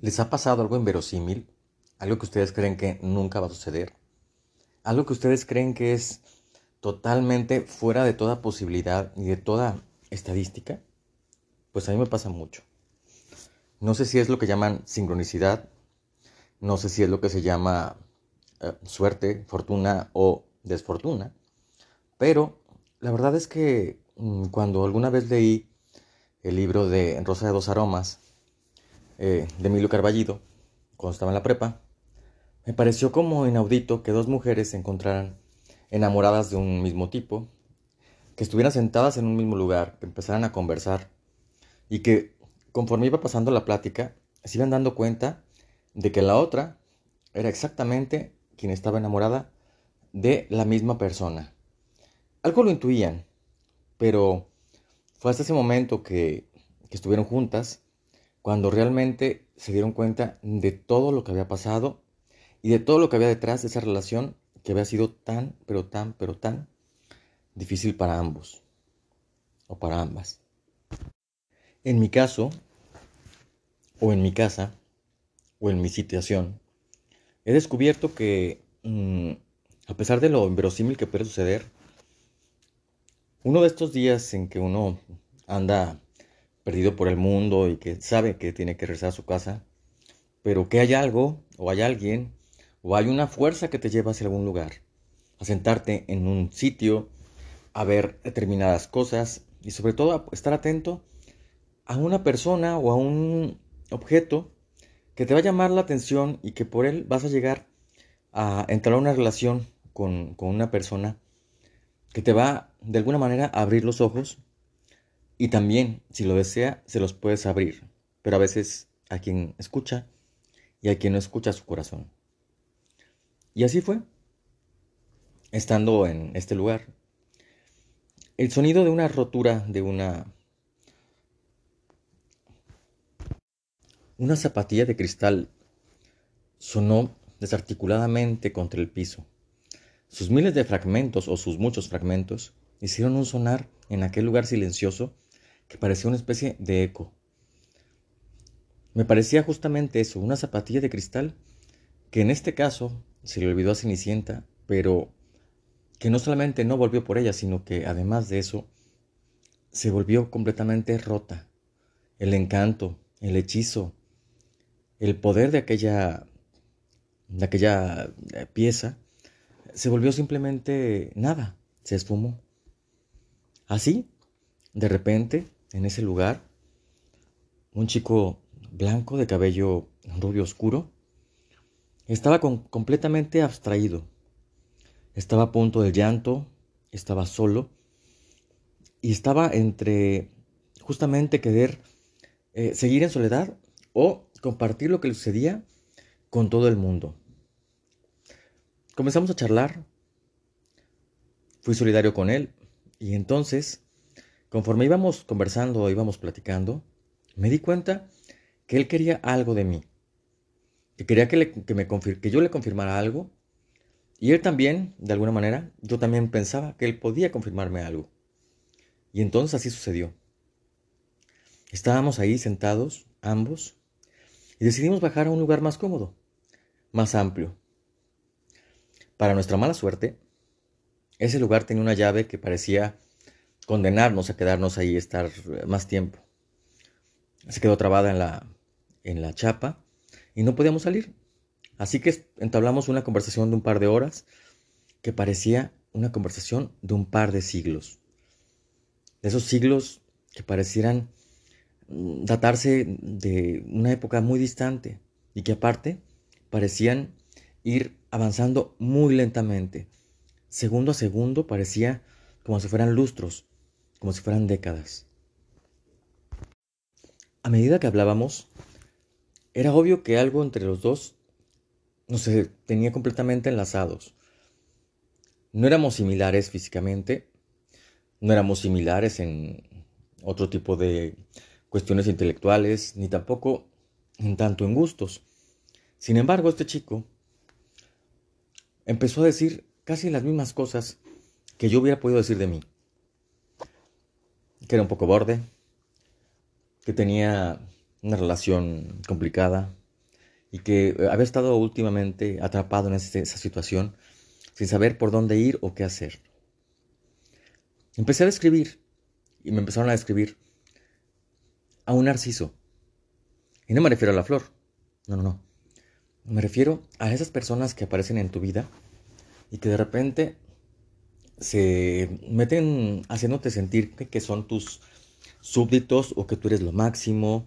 ¿Les ha pasado algo inverosímil? ¿Algo que ustedes creen que nunca va a suceder? ¿Algo que ustedes creen que es totalmente fuera de toda posibilidad y de toda estadística? Pues a mí me pasa mucho. No sé si es lo que llaman sincronicidad, no sé si es lo que se llama eh, suerte, fortuna o desfortuna, pero la verdad es que mm, cuando alguna vez leí el libro de Rosa de dos Aromas, eh, de Emilio Carballido, cuando estaba en la prepa, me pareció como inaudito que dos mujeres se encontraran enamoradas de un mismo tipo, que estuvieran sentadas en un mismo lugar, que empezaran a conversar y que conforme iba pasando la plática, se iban dando cuenta de que la otra era exactamente quien estaba enamorada de la misma persona. Algo lo intuían, pero fue hasta ese momento que, que estuvieron juntas cuando realmente se dieron cuenta de todo lo que había pasado y de todo lo que había detrás de esa relación que había sido tan, pero tan, pero tan difícil para ambos o para ambas. En mi caso, o en mi casa, o en mi situación, he descubierto que, mm, a pesar de lo inverosímil que puede suceder, uno de estos días en que uno anda perdido por el mundo y que sabe que tiene que regresar a su casa, pero que hay algo o hay alguien o hay una fuerza que te lleva hacia algún lugar, a sentarte en un sitio, a ver determinadas cosas y sobre todo a estar atento a una persona o a un objeto que te va a llamar la atención y que por él vas a llegar a entrar a una relación con, con una persona que te va de alguna manera a abrir los ojos y también, si lo desea, se los puedes abrir, pero a veces a quien escucha y a quien no escucha su corazón. Y así fue, estando en este lugar. El sonido de una rotura de una una zapatilla de cristal sonó desarticuladamente contra el piso. Sus miles de fragmentos o sus muchos fragmentos hicieron un sonar en aquel lugar silencioso que parecía una especie de eco. Me parecía justamente eso, una zapatilla de cristal, que en este caso se le olvidó a Cenicienta, pero que no solamente no volvió por ella, sino que además de eso, se volvió completamente rota. El encanto, el hechizo, el poder de aquella, de aquella eh, pieza, se volvió simplemente nada, se esfumó. Así, de repente, en ese lugar, un chico blanco de cabello rubio oscuro estaba completamente abstraído. Estaba a punto del llanto, estaba solo y estaba entre justamente querer eh, seguir en soledad o compartir lo que le sucedía con todo el mundo. Comenzamos a charlar, fui solidario con él y entonces Conforme íbamos conversando, íbamos platicando, me di cuenta que él quería algo de mí, que quería que, que yo le confirmara algo, y él también, de alguna manera, yo también pensaba que él podía confirmarme algo. Y entonces así sucedió. Estábamos ahí sentados, ambos, y decidimos bajar a un lugar más cómodo, más amplio. Para nuestra mala suerte, ese lugar tenía una llave que parecía condenarnos a quedarnos ahí, estar más tiempo. Se quedó trabada en la, en la chapa y no podíamos salir. Así que entablamos una conversación de un par de horas que parecía una conversación de un par de siglos. De esos siglos que parecieran mm, datarse de una época muy distante y que aparte parecían ir avanzando muy lentamente. Segundo a segundo parecía como si fueran lustros como si fueran décadas. A medida que hablábamos, era obvio que algo entre los dos nos tenía completamente enlazados. No éramos similares físicamente, no éramos similares en otro tipo de cuestiones intelectuales, ni tampoco en tanto en gustos. Sin embargo, este chico empezó a decir casi las mismas cosas que yo hubiera podido decir de mí que era un poco borde, que tenía una relación complicada, y que eh, había estado últimamente atrapado en esa situación sin saber por dónde ir o qué hacer. Empecé a describir y me empezaron a describir a un narciso. Y no me refiero a la flor, no, no, no. Me refiero a esas personas que aparecen en tu vida y que de repente se meten haciéndote sentir que son tus súbditos o que tú eres lo máximo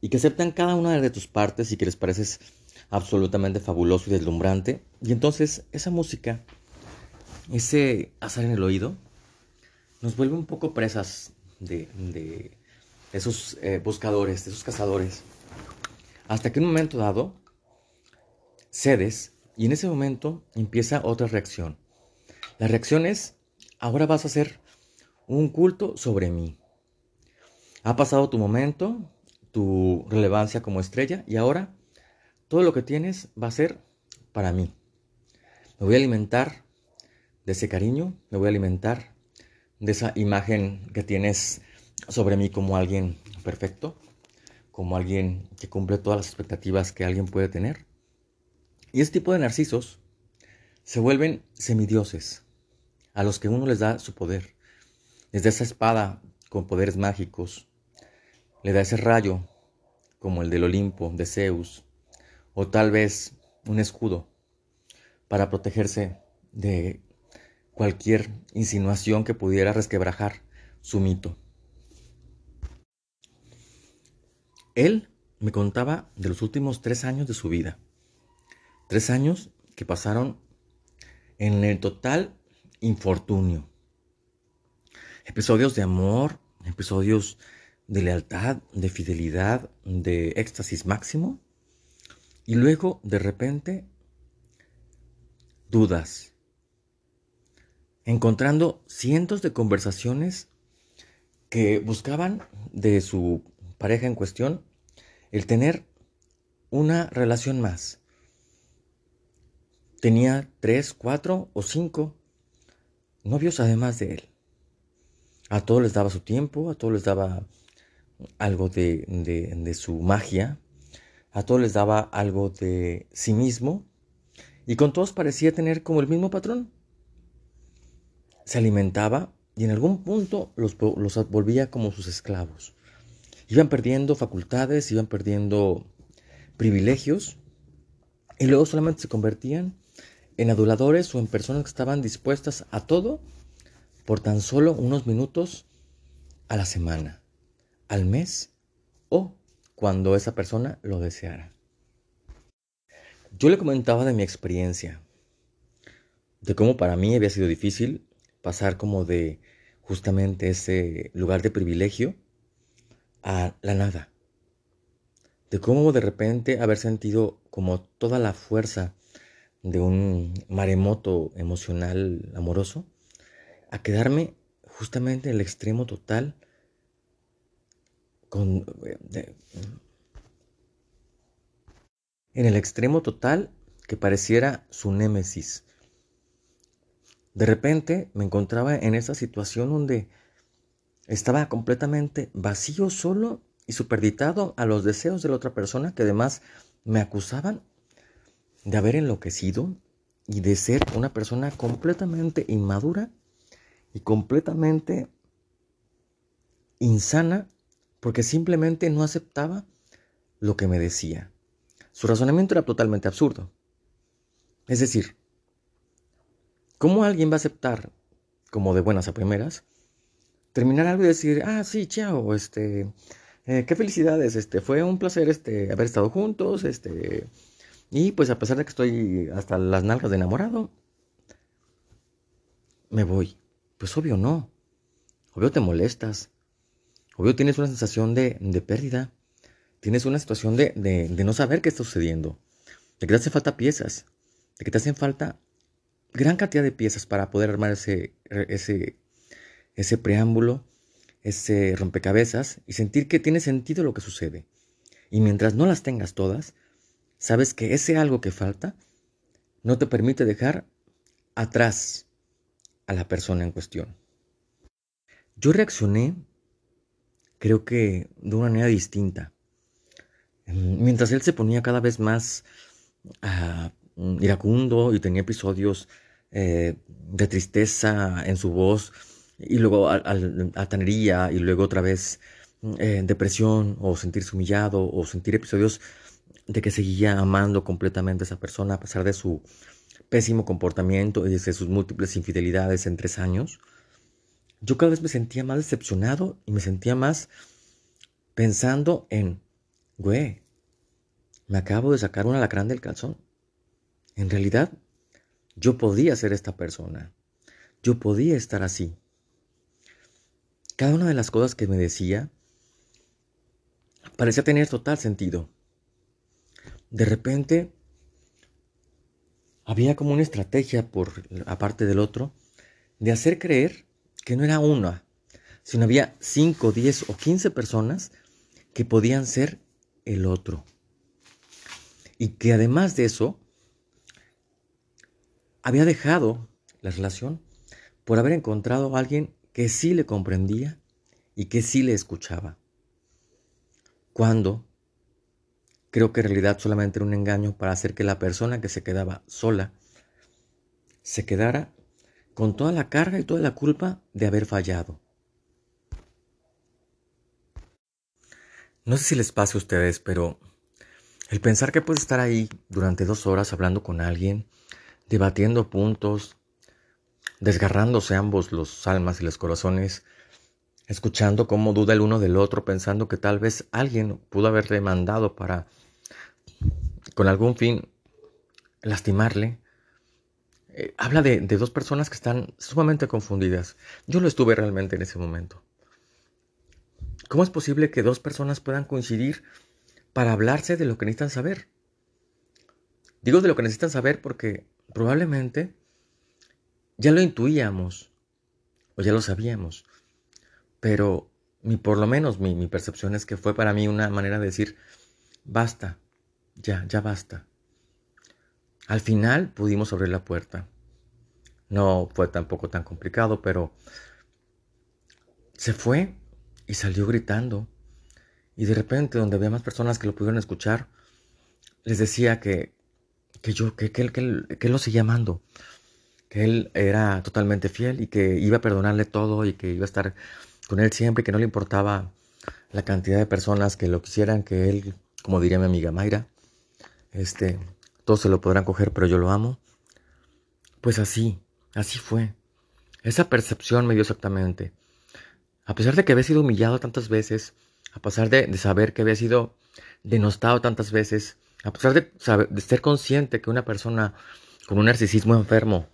y que aceptan cada una de tus partes y que les pareces absolutamente fabuloso y deslumbrante. Y entonces esa música, ese azar en el oído, nos vuelve un poco presas de, esos eh, buscadores, de esos cazadores. Hasta que un momento dado cedes y en ese momento empieza otra reacción. La reacción es, ahora vas a hacer un culto sobre mí. Ha pasado tu momento, tu relevancia como estrella y ahora todo lo que tienes va a ser para mí. Me voy a alimentar de ese cariño, me voy a alimentar de esa imagen que tienes sobre mí como alguien perfecto, como alguien que cumple todas las expectativas que alguien puede tener. Y este tipo de narcisos se vuelven semidioses, a los que uno les da su poder. Desde esa espada con poderes mágicos, le da ese rayo, como el del Olimpo, de Zeus, o tal vez un escudo, para protegerse de cualquier insinuación que pudiera resquebrajar su mito. Él me contaba de los últimos tres años de su vida. Tres años que pasaron en el total infortunio. Episodios de amor, episodios de lealtad, de fidelidad, de éxtasis máximo. Y luego, de repente, dudas. Encontrando cientos de conversaciones que buscaban de su pareja en cuestión el tener una relación más. Tenía tres, cuatro o cinco novios además de él. A todos les daba su tiempo, a todos les daba algo de, su magia, a todos les daba algo de sí mismo y con todos parecía tener como el mismo patrón. Se alimentaba y en algún punto los, los volvía como sus esclavos. Iban perdiendo facultades, iban perdiendo privilegios y luego solamente se convertían en aduladores o en personas que estaban dispuestas a todo por tan solo unos minutos a la semana al mes o cuando esa persona lo deseara. Yo le comentaba de mi experiencia, de cómo para mí había sido difícil pasar como de justamente ese lugar de privilegio a la nada. De cómo de repente haber sentido como toda la fuerza de un maremoto emocional amoroso, a quedarme justamente en el extremo total en el extremo total que pareciera su némesis. De repente me encontraba en esa situación donde estaba completamente vacío, solo y superditado a los deseos de la otra persona que además me acusaban de haber enloquecido y de ser una persona completamente inmadura y completamente insana porque simplemente no aceptaba lo que me decía. Su razonamiento era totalmente absurdo. Es decir, ¿cómo alguien va a aceptar, como de buenas a primeras, terminar algo y decir, ah, sí, chao, este, eh, qué felicidades, este, fue un placer, este, haber estado juntos, este, y pues a pesar de que estoy hasta las nalgas de enamorado, me voy. Pues obvio no. Obvio te molestas. Obvio tienes una sensación de, pérdida. Tienes una situación de, no saber qué está sucediendo. De que te hacen falta piezas. De que te hacen falta gran cantidad de piezas para poder armar ese, ese, ese preámbulo, ese rompecabezas y sentir que tiene sentido lo que sucede. Y mientras no las tengas todas, sabes que ese algo que falta no te permite dejar atrás a la persona en cuestión. Yo reaccioné creo que de una manera distinta. Mientras él se ponía cada vez más uh, iracundo y tenía episodios eh, de tristeza en su voz, y luego altanería, y luego otra vez eh, depresión, o sentirse humillado, o sentir episodios de que seguía amando completamente a esa persona a pesar de su pésimo comportamiento y de sus múltiples infidelidades en tres años, yo cada vez me sentía más decepcionado y me sentía más pensando en, güey, me acabo de sacar una alacrán del calzón. En realidad, yo podía ser esta persona. Yo podía estar así. Cada una de las cosas que me decía parecía tener total sentido. De repente, había como una estrategia por aparte del otro de hacer creer que no era una, sino había 5, 10 o 15 personas que podían ser el otro. Y que además de eso, había dejado la relación por haber encontrado a alguien que sí le comprendía y que sí le escuchaba. Cuando creo que en realidad solamente era un engaño para hacer que la persona que se quedaba sola se quedara con toda la carga y toda la culpa de haber fallado. No sé si les pase a ustedes, pero el pensar que puedes estar ahí durante dos horas hablando con alguien debatiendo puntos, desgarrándose ambos los almas y los corazones, escuchando cómo duda el uno del otro, pensando que tal vez alguien pudo haberle mandado para, con algún fin, lastimarle. Eh, habla de, dos personas que están sumamente confundidas. Yo lo estuve realmente en ese momento. ¿Cómo es posible que dos personas puedan coincidir para hablarse de lo que necesitan saber? Digo de lo que necesitan saber porque probablemente ya lo intuíamos o ya lo sabíamos, pero mi, por lo menos mi, mi percepción es que fue para mí una manera de decir, basta, ya, ya basta. Al final pudimos abrir la puerta. No fue tampoco tan complicado, pero se fue y salió gritando. Y de repente, donde había más personas que lo pudieron escuchar, les decía que que yo, que, que, él, que, él, que lo seguía amando, que él era totalmente fiel y que iba a perdonarle todo y que iba a estar con él siempre y que no le importaba la cantidad de personas que lo quisieran, que él, como diría mi amiga Mayra, este, todos se lo podrán coger, pero yo lo amo. Pues así, así fue. Esa percepción me dio exactamente. A pesar de que había sido humillado tantas veces, a pesar de, saber que había sido denostado tantas veces, a pesar de, de ser consciente que una persona con un narcisismo enfermo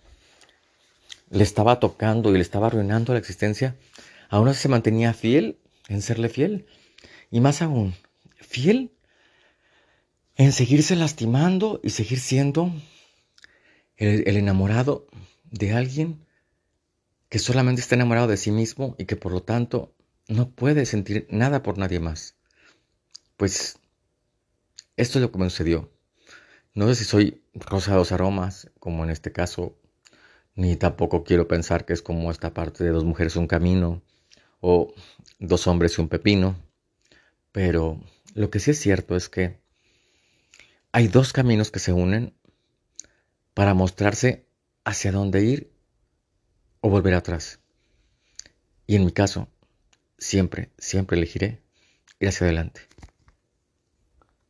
le estaba tocando y le estaba arruinando la existencia, aún así se mantenía fiel en serle fiel. Y más aún, fiel en seguirse lastimando y seguir siendo el, enamorado de alguien que solamente está enamorado de sí mismo y que por lo tanto no puede sentir nada por nadie más. Pues esto es lo que me sucedió. No sé si soy rosados aromas, como en este caso, ni tampoco quiero pensar que es como esta parte de dos mujeres un camino o dos hombres y un pepino. Pero lo que sí es cierto es que hay dos caminos que se unen para mostrarse hacia dónde ir o volver atrás. Y en mi caso, siempre, siempre elegiré ir hacia adelante.